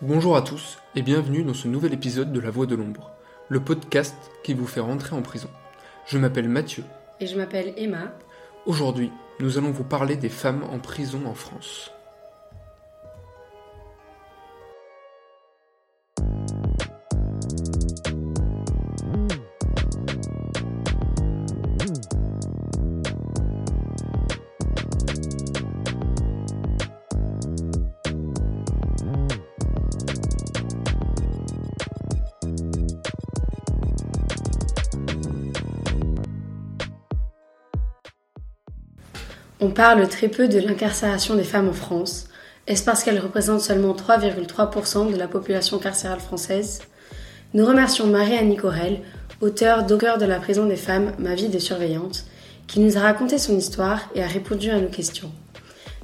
Bonjour à tous et bienvenue dans ce nouvel épisode de La Voix de l'ombre, le podcast qui vous fait rentrer en prison. Je m'appelle Mathieu. Et je m'appelle Emma. Aujourd'hui, nous allons vous parler des femmes en prison en France. On parle très peu de l'incarcération des femmes en France. Est-ce parce qu'elles représentent seulement 3,3% de la population carcérale française? Nous remercions Marie-Annie Corel, auteure d'Au cœur de la prison des femmes, Ma vie de surveillante, qui nous a raconté son histoire et a répondu à nos questions.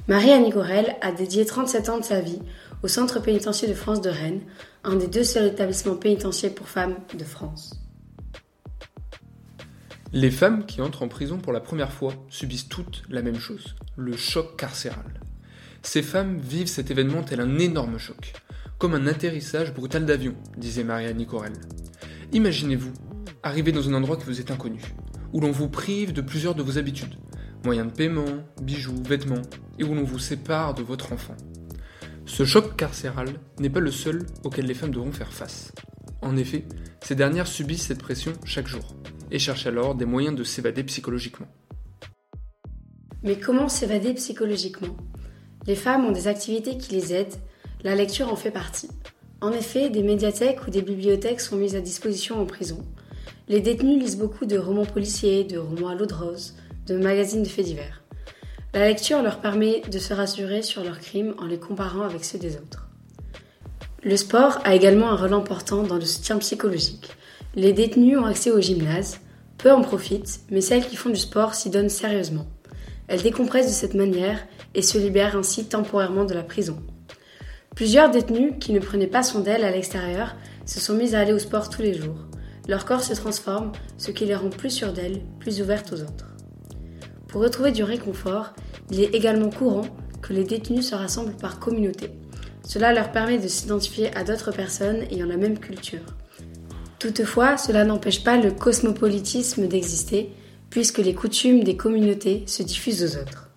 Marie-Annie Corel a dédié 37 ans de sa vie au Centre pénitentiaire de France de Rennes, un des deux seuls établissements pénitentiaires pour femmes de France. Les femmes qui entrent en prison pour la première fois subissent toutes la même chose, le choc carcéral. Ces femmes vivent cet événement tel un énorme choc, comme un atterrissage brutal d'avion, disait Maria Nicorel. Imaginez-vous, arriver dans un endroit qui vous est inconnu, où l'on vous prive de plusieurs de vos habitudes, moyens de paiement, bijoux, vêtements, et où l'on vous sépare de votre enfant. Ce choc carcéral n'est pas le seul auquel les femmes devront faire face. En effet, ces dernières subissent cette pression chaque jour et cherchent alors des moyens de s'évader psychologiquement. Mais comment s'évader psychologiquement? Les femmes ont des activités qui les aident, la lecture en fait partie. En effet, des médiathèques ou des bibliothèques sont mises à disposition en prison. Les détenus lisent beaucoup de romans policiers, de romans à l'eau de rose, de magazines de faits divers. La lecture leur permet de se rassurer sur leurs crimes en les comparant avec ceux des autres. Le sport a également un rôle important dans le soutien psychologique. Les détenus ont accès au gymnase, peu en profitent, mais celles qui font du sport s'y donnent sérieusement. Elles décompressent de cette manière et se libèrent ainsi temporairement de la prison. Plusieurs détenus qui ne prenaient pas son d'elles à l'extérieur se sont mis à aller au sport tous les jours. Leur corps se transforme, ce qui les rend plus sûres d'elles, plus ouvertes aux autres. Pour retrouver du réconfort, il est également courant que les détenus se rassemblent par communauté. Cela leur permet de s'identifier à d'autres personnes ayant la même culture. Toutefois, cela n'empêche pas le cosmopolitisme d'exister, puisque les coutumes des communautés se diffusent aux autres.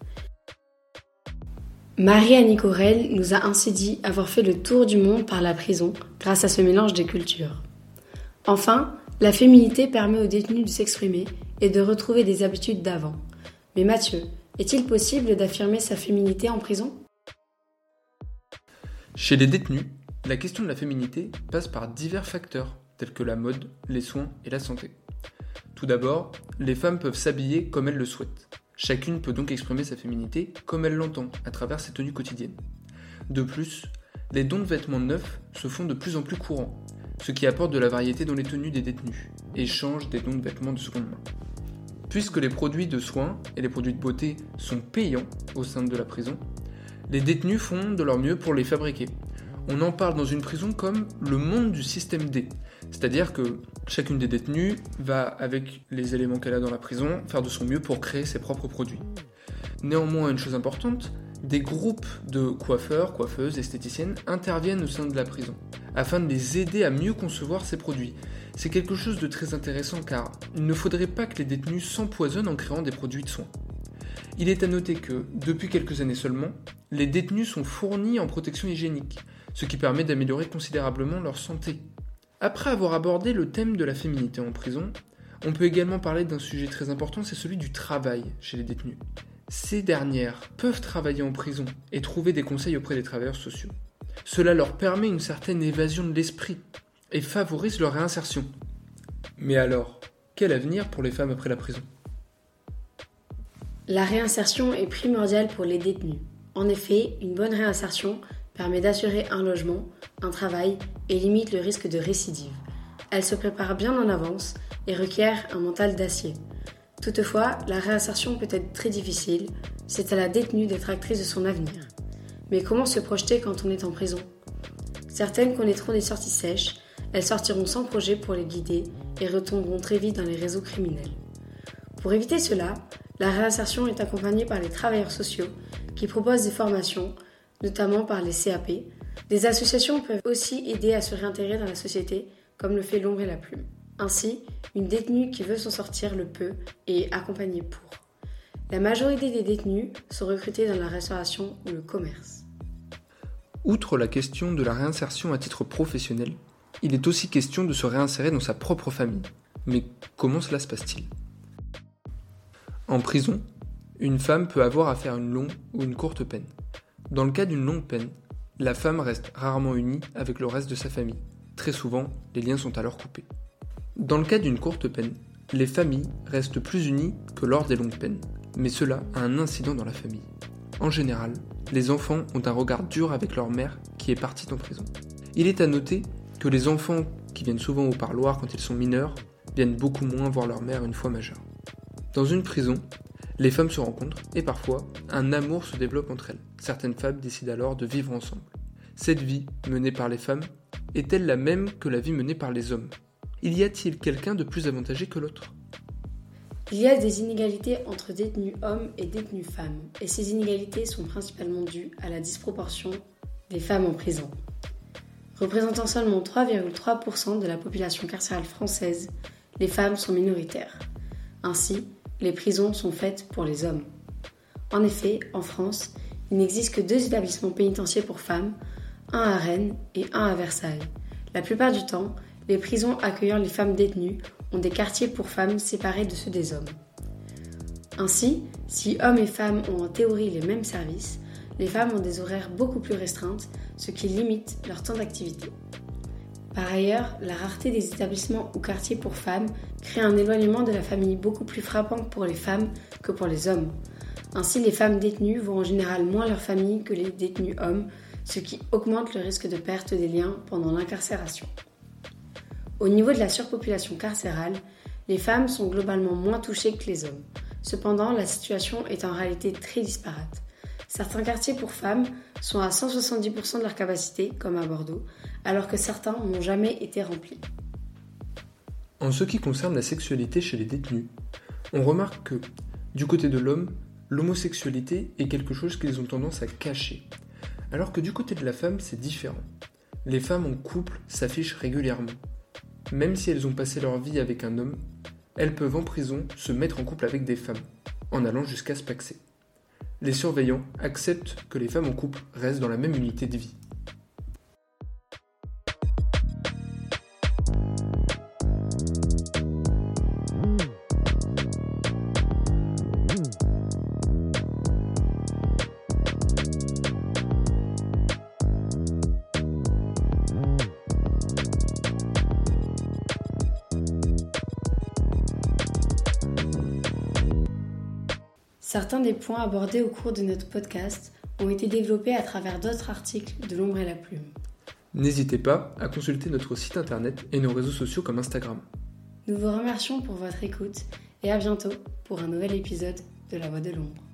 Marie-Annie Corel nous a ainsi dit avoir fait le tour du monde par la prison grâce à ce mélange des cultures. Enfin, la féminité permet aux détenus de s'exprimer et de retrouver des habitudes d'avant. Mais Mathieu, est-il possible d'affirmer sa féminité en prison? Chez les détenus, la question de la féminité passe par divers facteurs tels que la mode, les soins et la santé. Tout d'abord, les femmes peuvent s'habiller comme elles le souhaitent. Chacune peut donc exprimer sa féminité comme elle l'entend à travers ses tenues quotidiennes. De plus, les dons de vêtements neufs se font de plus en plus courants, ce qui apporte de la variété dans les tenues des détenus et change des dons de vêtements de seconde main. Puisque les produits de soins et les produits de beauté sont payants au sein de la prison, les détenus font de leur mieux pour les fabriquer. On en parle dans une prison comme le monde du système D, c'est-à-dire que chacune des détenues va, avec les éléments qu'elle a dans la prison, faire de son mieux pour créer ses propres produits. Néanmoins, une chose importante, des groupes de coiffeurs, coiffeuses, esthéticiennes interviennent au sein de la prison, afin de les aider à mieux concevoir ces produits. C'est quelque chose de très intéressant car il ne faudrait pas que les détenus s'empoisonnent en créant des produits de soins. Il est à noter que, depuis quelques années seulement, les détenus sont fournis en protection hygiénique, ce qui permet d'améliorer considérablement leur santé après avoir abordé le thème de la féminité en prison, on peut également parler d'un sujet très important, c'est celui du travail chez les détenus. Ces dernières peuvent travailler en prison et trouver des conseils auprès des travailleurs sociaux. Cela leur permet une certaine évasion de l'esprit et favorise leur réinsertion. Mais alors, quel avenir pour les femmes après la prison? La réinsertion est primordiale pour les détenus. En effet, une bonne réinsertion permet d'assurer un logement, un travail et limite le risque de récidive. Elle se prépare bien en avance et requiert un mental d'acier. Toutefois, la réinsertion peut être très difficile, c'est à la détenue d'être actrice de son avenir. Mais comment se projeter quand on est en prison? Certaines connaîtront des sorties sèches, elles sortiront sans projet pour les guider et retomberont très vite dans les réseaux criminels. Pour éviter cela, la réinsertion est accompagnée par les travailleurs sociaux qui proposent des formations notamment par les CAP, Des associations peuvent aussi aider à se réintégrer dans la société, comme le fait l'ombre et la plume. Ainsi, une détenue qui veut s'en sortir le peut et est accompagnée pour. La majorité des détenus sont recrutés dans la restauration ou le commerce. Outre la question de la réinsertion à titre professionnel, il est aussi question de se réinsérer dans sa propre famille. Mais comment cela se passe-t-il? En prison, une femme peut avoir à faire une longue ou une courte peine. Dans le cas d'une longue peine, la femme reste rarement unie avec le reste de sa famille. Très souvent, les liens sont alors coupés. Dans le cas d'une courte peine, les familles restent plus unies que lors des longues peines, mais cela a un incident dans la famille. En général, les enfants ont un regard dur avec leur mère qui est partie en prison. Il est à noter que les enfants qui viennent souvent au parloir quand ils sont mineurs viennent beaucoup moins voir leur mère une fois majeure. Dans une prison, les femmes se rencontrent et parfois un amour se développe entre elles. Certaines femmes décident alors de vivre ensemble. Cette vie menée par les femmes est-elle la même que la vie menée par les hommes? Y a-t-il quelqu'un de plus avantagé que l'autre? Il y a des inégalités entre détenus hommes et détenus femmes, et ces inégalités sont principalement dues à la disproportion des femmes en prison. Représentant seulement 3,3% de la population carcérale française, les femmes sont minoritaires. Ainsi, les prisons sont faites pour les hommes. En effet, en France, il n'existe que deux établissements pénitentiaires pour femmes, un à Rennes et un à Versailles. La plupart du temps, les prisons accueillant les femmes détenues ont des quartiers pour femmes séparés de ceux des hommes. Ainsi, si hommes et femmes ont en théorie les mêmes services, les femmes ont des horaires beaucoup plus restreintes, ce qui limite leur temps d'activité. Par ailleurs, la rareté des établissements ou quartiers pour femmes crée un éloignement de la famille beaucoup plus frappant pour les femmes que pour les hommes. Ainsi, les femmes détenues voient en général moins leur famille que les détenus hommes, ce qui augmente le risque de perte des liens pendant l'incarcération. Au niveau de la surpopulation carcérale, les femmes sont globalement moins touchées que les hommes. Cependant, la situation est en réalité très disparate. Certains quartiers pour femmes sont à 170% de leur capacité, comme à Bordeaux, alors que certains n'ont jamais été remplis. En ce qui concerne la sexualité chez les détenus, on remarque que, du côté de l'homme, l'homosexualité est quelque chose qu'ils ont tendance à cacher, alors que du côté de la femme, c'est différent. Les femmes en couple s'affichent régulièrement. Même si elles ont passé leur vie avec un homme, elles peuvent en prison se mettre en couple avec des femmes, en allant jusqu'à se paxer les surveillants acceptent que les femmes en couple restent dans la même unité de vie. Certains des points abordés au cours de notre podcast ont été développés à travers d'autres articles de l'ombre et la plume. N'hésitez pas à consulter notre site internet et nos réseaux sociaux comme Instagram. Nous vous remercions pour votre écoute et à bientôt pour un nouvel épisode de La Voix de l'ombre.